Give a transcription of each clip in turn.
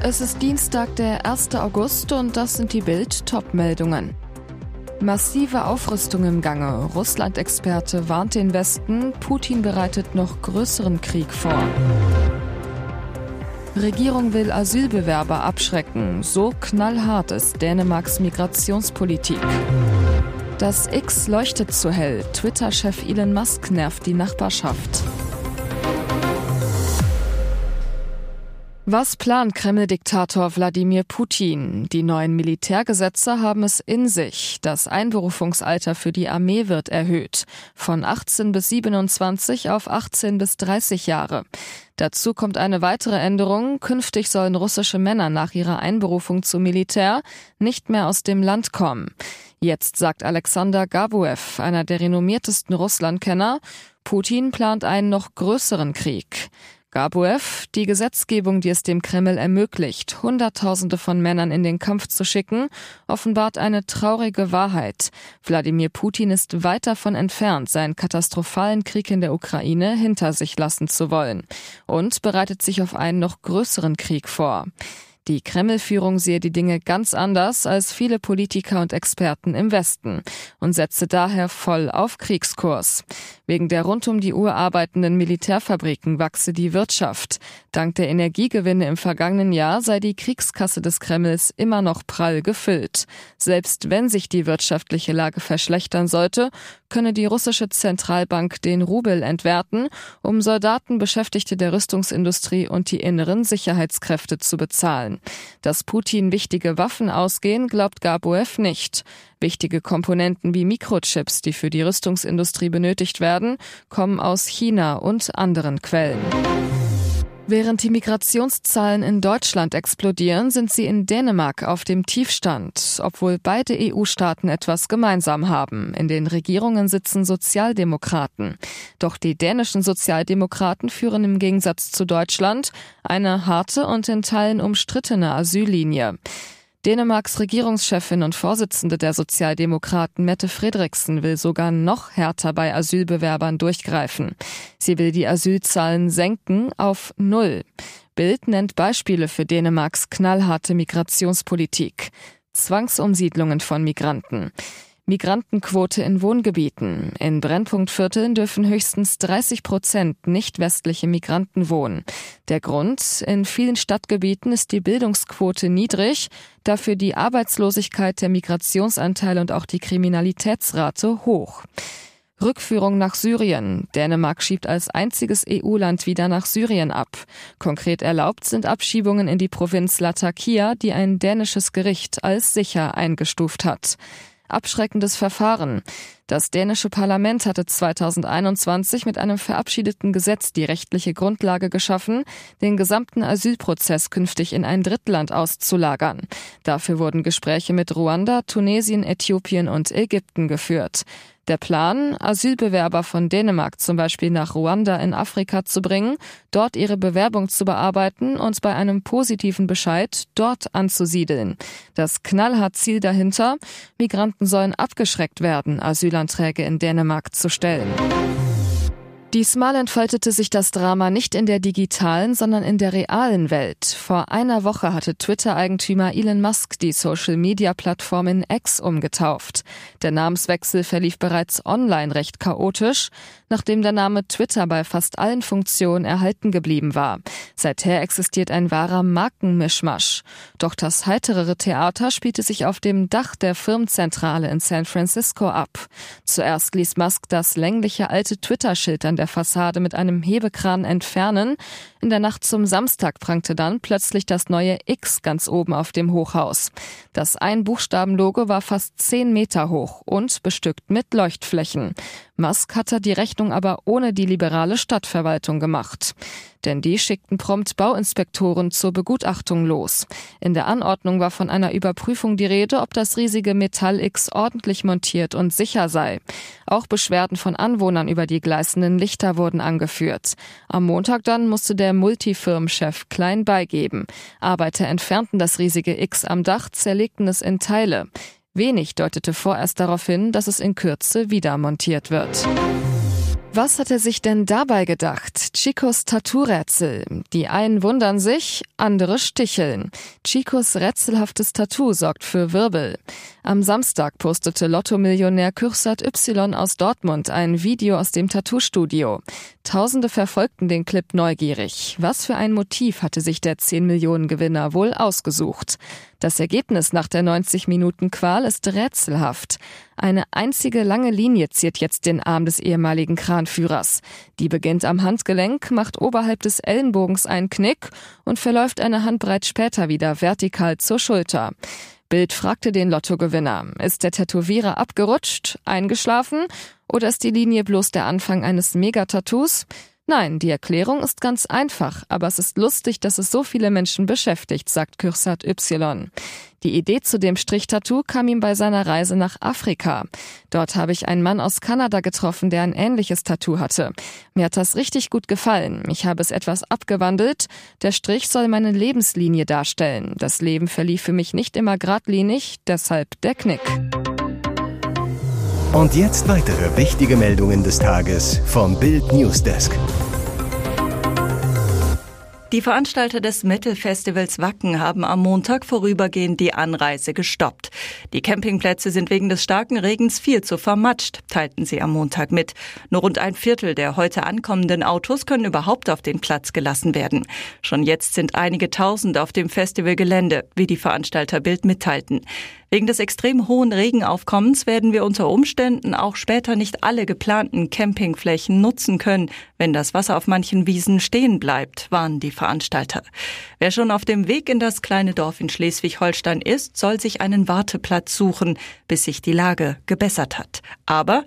Es ist Dienstag, der 1. August und das sind die Bild-Top-Meldungen. Massive Aufrüstung im Gange. Russland-Experte warnt den Westen, Putin bereitet noch größeren Krieg vor. Regierung will Asylbewerber abschrecken. So knallhart ist Dänemarks Migrationspolitik. Das X leuchtet zu hell. Twitter-Chef Elon Musk nervt die Nachbarschaft. Was plant Kreml-Diktator Wladimir Putin? Die neuen Militärgesetze haben es in sich. Das Einberufungsalter für die Armee wird erhöht. Von 18 bis 27 auf 18 bis 30 Jahre. Dazu kommt eine weitere Änderung. Künftig sollen russische Männer nach ihrer Einberufung zum Militär nicht mehr aus dem Land kommen. Jetzt sagt Alexander Gabuev, einer der renommiertesten Russlandkenner, Putin plant einen noch größeren Krieg. Gabuev, die Gesetzgebung, die es dem Kreml ermöglicht, Hunderttausende von Männern in den Kampf zu schicken, offenbart eine traurige Wahrheit. Wladimir Putin ist weit davon entfernt, seinen katastrophalen Krieg in der Ukraine hinter sich lassen zu wollen und bereitet sich auf einen noch größeren Krieg vor. Die Kreml-Führung sehe die Dinge ganz anders als viele Politiker und Experten im Westen und setze daher voll auf Kriegskurs. Wegen der rund um die Uhr arbeitenden Militärfabriken wachse die Wirtschaft. Dank der Energiegewinne im vergangenen Jahr sei die Kriegskasse des Kremls immer noch prall gefüllt. Selbst wenn sich die wirtschaftliche Lage verschlechtern sollte, könne die russische Zentralbank den Rubel entwerten, um Soldaten, Beschäftigte der Rüstungsindustrie und die inneren Sicherheitskräfte zu bezahlen. Dass Putin wichtige Waffen ausgehen, glaubt Gabuev nicht. Wichtige Komponenten wie Mikrochips, die für die Rüstungsindustrie benötigt werden, kommen aus China und anderen Quellen. Während die Migrationszahlen in Deutschland explodieren, sind sie in Dänemark auf dem Tiefstand, obwohl beide EU-Staaten etwas gemeinsam haben. In den Regierungen sitzen Sozialdemokraten. Doch die dänischen Sozialdemokraten führen im Gegensatz zu Deutschland eine harte und in Teilen umstrittene Asyllinie. Dänemarks Regierungschefin und Vorsitzende der Sozialdemokraten Mette Fredriksen will sogar noch härter bei Asylbewerbern durchgreifen. Sie will die Asylzahlen senken auf Null. Bild nennt Beispiele für Dänemarks knallharte Migrationspolitik. Zwangsumsiedlungen von Migranten. Migrantenquote in Wohngebieten. In Brennpunktvierteln dürfen höchstens 30 Prozent nicht westliche Migranten wohnen. Der Grund, in vielen Stadtgebieten ist die Bildungsquote niedrig, dafür die Arbeitslosigkeit, der Migrationsanteil und auch die Kriminalitätsrate hoch. Rückführung nach Syrien. Dänemark schiebt als einziges EU-Land wieder nach Syrien ab. Konkret erlaubt sind Abschiebungen in die Provinz Latakia, die ein dänisches Gericht als sicher eingestuft hat abschreckendes Verfahren. Das dänische Parlament hatte 2021 mit einem verabschiedeten Gesetz die rechtliche Grundlage geschaffen, den gesamten Asylprozess künftig in ein Drittland auszulagern. Dafür wurden Gespräche mit Ruanda, Tunesien, Äthiopien und Ägypten geführt. Der Plan, Asylbewerber von Dänemark zum Beispiel nach Ruanda in Afrika zu bringen, dort ihre Bewerbung zu bearbeiten und bei einem positiven Bescheid dort anzusiedeln. Das knallhart Ziel dahinter, Migranten sollen abgeschreckt werden, Asylanträge in Dänemark zu stellen. Diesmal entfaltete sich das Drama nicht in der digitalen, sondern in der realen Welt. Vor einer Woche hatte Twitter-Eigentümer Elon Musk die Social-Media-Plattform in X umgetauft. Der Namenswechsel verlief bereits online recht chaotisch, nachdem der Name Twitter bei fast allen Funktionen erhalten geblieben war. Seither existiert ein wahrer Markenmischmasch. Doch das heiterere Theater spielte sich auf dem Dach der Firmenzentrale in San Francisco ab. Zuerst ließ Musk das längliche alte Twitter-Schild an der Fassade mit einem Hebekran entfernen. In der Nacht zum Samstag prangte dann plötzlich das neue X ganz oben auf dem Hochhaus. Das Einbuchstabenlogo war fast zehn Meter hoch und bestückt mit Leuchtflächen. Musk hatte die Rechnung aber ohne die liberale Stadtverwaltung gemacht. Denn die schickten prompt Bauinspektoren zur Begutachtung los. In der Anordnung war von einer Überprüfung die Rede, ob das riesige Metall X ordentlich montiert und sicher sei. Auch Beschwerden von Anwohnern über die gleißenden Lichter wurden angeführt. Am Montag dann musste der Multifirmenchef klein beigeben. Arbeiter entfernten das riesige X am Dach, zerlegten es in Teile. Wenig deutete vorerst darauf hin, dass es in Kürze wieder montiert wird. Was hat er sich denn dabei gedacht? Chicos Tattoo-Rätsel. Die einen wundern sich, andere sticheln. Chicos rätselhaftes Tattoo sorgt für Wirbel. Am Samstag postete Lotto-Millionär Kürsat Y aus Dortmund ein Video aus dem Tattoo-Studio. Tausende verfolgten den Clip neugierig. Was für ein Motiv hatte sich der 10 Millionen Gewinner wohl ausgesucht? Das Ergebnis nach der 90 Minuten Qual ist rätselhaft. Eine einzige lange Linie ziert jetzt den Arm des ehemaligen Kranführers. Die beginnt am Handgelenk, macht oberhalb des Ellenbogens einen Knick und verläuft eine Handbreit später wieder vertikal zur Schulter. Bild fragte den Lottogewinner, ist der Tätowierer abgerutscht, eingeschlafen oder ist die Linie bloß der Anfang eines Megatattoos? Nein, die Erklärung ist ganz einfach, aber es ist lustig, dass es so viele Menschen beschäftigt, sagt Kürsat Y. Die Idee zu dem Strichtattoo kam ihm bei seiner Reise nach Afrika. Dort habe ich einen Mann aus Kanada getroffen, der ein ähnliches Tattoo hatte. Mir hat das richtig gut gefallen. Ich habe es etwas abgewandelt. Der Strich soll meine Lebenslinie darstellen. Das Leben verlief für mich nicht immer geradlinig, deshalb der Knick. Und jetzt weitere wichtige Meldungen des Tages vom Bild Newsdesk. Die Veranstalter des Metal-Festivals Wacken haben am Montag vorübergehend die Anreise gestoppt. Die Campingplätze sind wegen des starken Regens viel zu vermatscht, teilten sie am Montag mit. Nur rund ein Viertel der heute ankommenden Autos können überhaupt auf den Platz gelassen werden. Schon jetzt sind einige Tausend auf dem Festivalgelände, wie die Veranstalter Bild mitteilten. Wegen des extrem hohen Regenaufkommens werden wir unter Umständen auch später nicht alle geplanten Campingflächen nutzen können, wenn das Wasser auf manchen Wiesen stehen bleibt, warnen die Veranstalter. Wer schon auf dem Weg in das kleine Dorf in Schleswig-Holstein ist, soll sich einen Warteplatz suchen, bis sich die Lage gebessert hat. Aber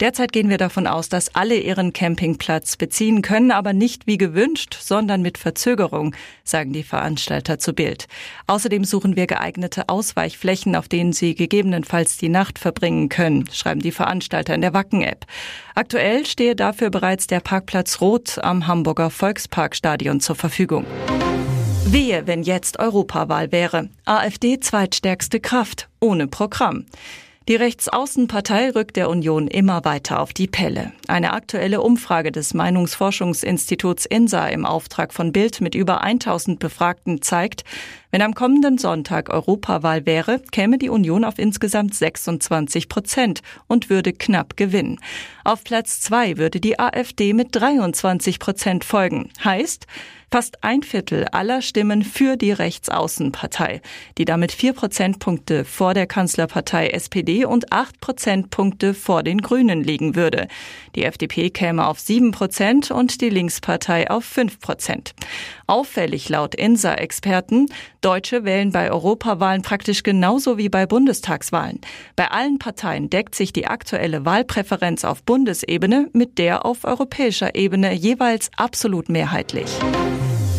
Derzeit gehen wir davon aus, dass alle ihren Campingplatz beziehen können, aber nicht wie gewünscht, sondern mit Verzögerung, sagen die Veranstalter zu Bild. Außerdem suchen wir geeignete Ausweichflächen, auf denen sie gegebenenfalls die Nacht verbringen können, schreiben die Veranstalter in der Wacken-App. Aktuell stehe dafür bereits der Parkplatz Rot am Hamburger Volksparkstadion zur Verfügung. Wehe, wenn jetzt Europawahl wäre. AfD zweitstärkste Kraft, ohne Programm. Die Rechtsaußenpartei rückt der Union immer weiter auf die Pelle. Eine aktuelle Umfrage des Meinungsforschungsinstituts INSA im Auftrag von Bild mit über 1000 Befragten zeigt, wenn am kommenden Sonntag Europawahl wäre, käme die Union auf insgesamt 26 Prozent und würde knapp gewinnen. Auf Platz zwei würde die AfD mit 23 Prozent folgen. Heißt, Fast ein Viertel aller Stimmen für die Rechtsaußenpartei, die damit vier Prozentpunkte vor der Kanzlerpartei SPD und acht Prozentpunkte vor den Grünen liegen würde. Die FDP käme auf sieben Prozent und die Linkspartei auf fünf Prozent. Auffällig laut INSA-Experten, Deutsche wählen bei Europawahlen praktisch genauso wie bei Bundestagswahlen. Bei allen Parteien deckt sich die aktuelle Wahlpräferenz auf Bundesebene mit der auf europäischer Ebene jeweils absolut mehrheitlich.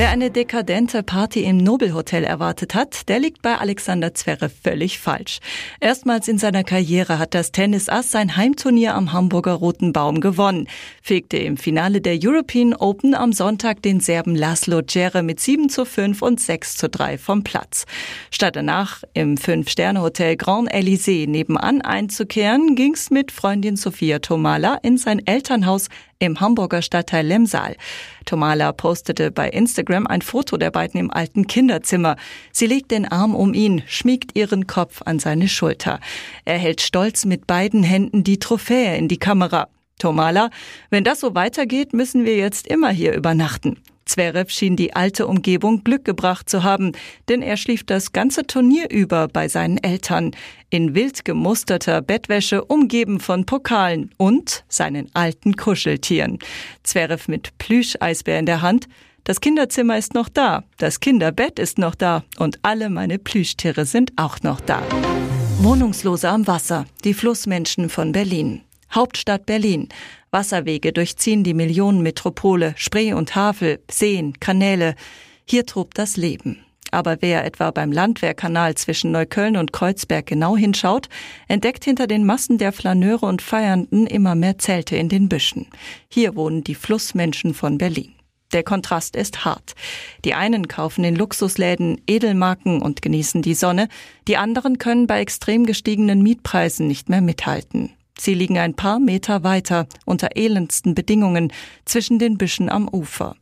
Wer eine dekadente Party im Nobelhotel erwartet hat, der liegt bei Alexander Zverev völlig falsch. Erstmals in seiner Karriere hat das Tennisass sein Heimturnier am Hamburger Roten Baum gewonnen, fegte im Finale der European Open am Sonntag den Serben Laszlo Djere mit 7 zu 5 und 6 zu 3 vom Platz. Statt danach im Fünf-Sterne-Hotel Grand Elysée nebenan einzukehren, ging's mit Freundin Sophia Tomala in sein Elternhaus im Hamburger Stadtteil Lemsal. Tomala postete bei Instagram ein Foto der beiden im alten Kinderzimmer. Sie legt den Arm um ihn, schmiegt ihren Kopf an seine Schulter. Er hält stolz mit beiden Händen die Trophäe in die Kamera. Tomala, wenn das so weitergeht, müssen wir jetzt immer hier übernachten. Zverev schien die alte Umgebung Glück gebracht zu haben, denn er schlief das ganze Turnier über bei seinen Eltern, in wild gemusterter Bettwäsche, umgeben von Pokalen und seinen alten Kuscheltieren. Zverev mit Plüscheisbär in der Hand. Das Kinderzimmer ist noch da, das Kinderbett ist noch da und alle meine Plüschtiere sind auch noch da. Wohnungslose am Wasser, die Flussmenschen von Berlin. Hauptstadt Berlin. Wasserwege durchziehen die Millionenmetropole, Spree und Havel, Seen, Kanäle. Hier tobt das Leben. Aber wer etwa beim Landwehrkanal zwischen Neukölln und Kreuzberg genau hinschaut, entdeckt hinter den Massen der Flaneure und Feiernden immer mehr Zelte in den Büschen. Hier wohnen die Flussmenschen von Berlin. Der Kontrast ist hart. Die einen kaufen in Luxusläden Edelmarken und genießen die Sonne, die anderen können bei extrem gestiegenen Mietpreisen nicht mehr mithalten. Sie liegen ein paar Meter weiter, unter elendsten Bedingungen, zwischen den Büschen am Ufer.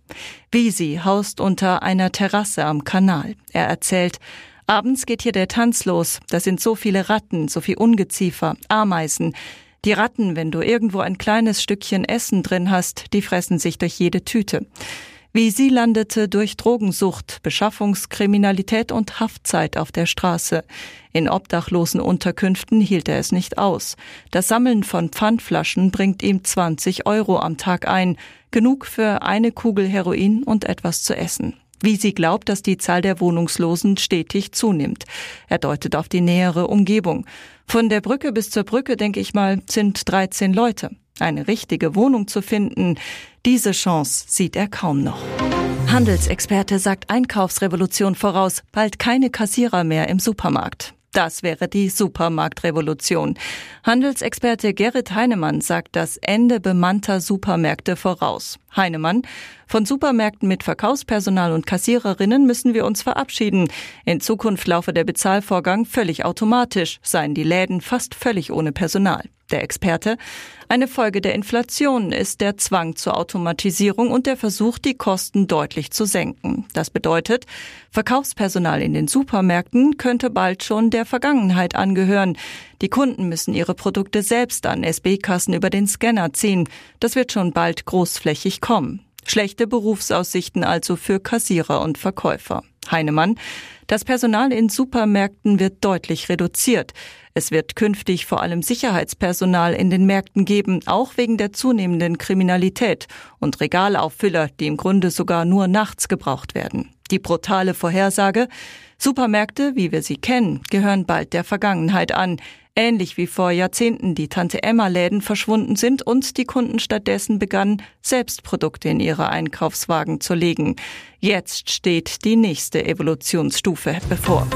Visi haust unter einer Terrasse am Kanal. Er erzählt, abends geht hier der Tanz los. Da sind so viele Ratten, so viel Ungeziefer, Ameisen. Die Ratten, wenn du irgendwo ein kleines Stückchen Essen drin hast, die fressen sich durch jede Tüte. Wie sie landete durch Drogensucht, Beschaffungskriminalität und Haftzeit auf der Straße. In obdachlosen Unterkünften hielt er es nicht aus. Das Sammeln von Pfandflaschen bringt ihm 20 Euro am Tag ein, genug für eine Kugel Heroin und etwas zu essen. Wie sie glaubt, dass die Zahl der Wohnungslosen stetig zunimmt. Er deutet auf die nähere Umgebung. Von der Brücke bis zur Brücke, denke ich mal, sind 13 Leute. Eine richtige Wohnung zu finden, diese Chance sieht er kaum noch. Handelsexperte sagt Einkaufsrevolution voraus, bald keine Kassierer mehr im Supermarkt. Das wäre die Supermarktrevolution. Handelsexperte Gerrit Heinemann sagt das Ende bemannter Supermärkte voraus. Heinemann, von Supermärkten mit Verkaufspersonal und Kassiererinnen müssen wir uns verabschieden. In Zukunft laufe der Bezahlvorgang völlig automatisch, seien die Läden fast völlig ohne Personal. Der Experte, eine Folge der Inflation ist der Zwang zur Automatisierung und der Versuch, die Kosten deutlich zu senken. Das bedeutet, Verkaufspersonal in den Supermärkten könnte bald schon der Vergangenheit angehören. Die Kunden müssen ihre Produkte selbst an SB-Kassen über den Scanner ziehen. Das wird schon bald großflächig kommen. Schlechte Berufsaussichten also für Kassierer und Verkäufer. Heinemann, das Personal in Supermärkten wird deutlich reduziert. Es wird künftig vor allem Sicherheitspersonal in den Märkten geben, auch wegen der zunehmenden Kriminalität und Regalauffüller, die im Grunde sogar nur nachts gebraucht werden. Die brutale Vorhersage Supermärkte, wie wir sie kennen, gehören bald der Vergangenheit an, ähnlich wie vor Jahrzehnten die Tante Emma Läden verschwunden sind und die Kunden stattdessen begannen, selbst Produkte in ihre Einkaufswagen zu legen. Jetzt steht die nächste Evolutionsstufe bevor.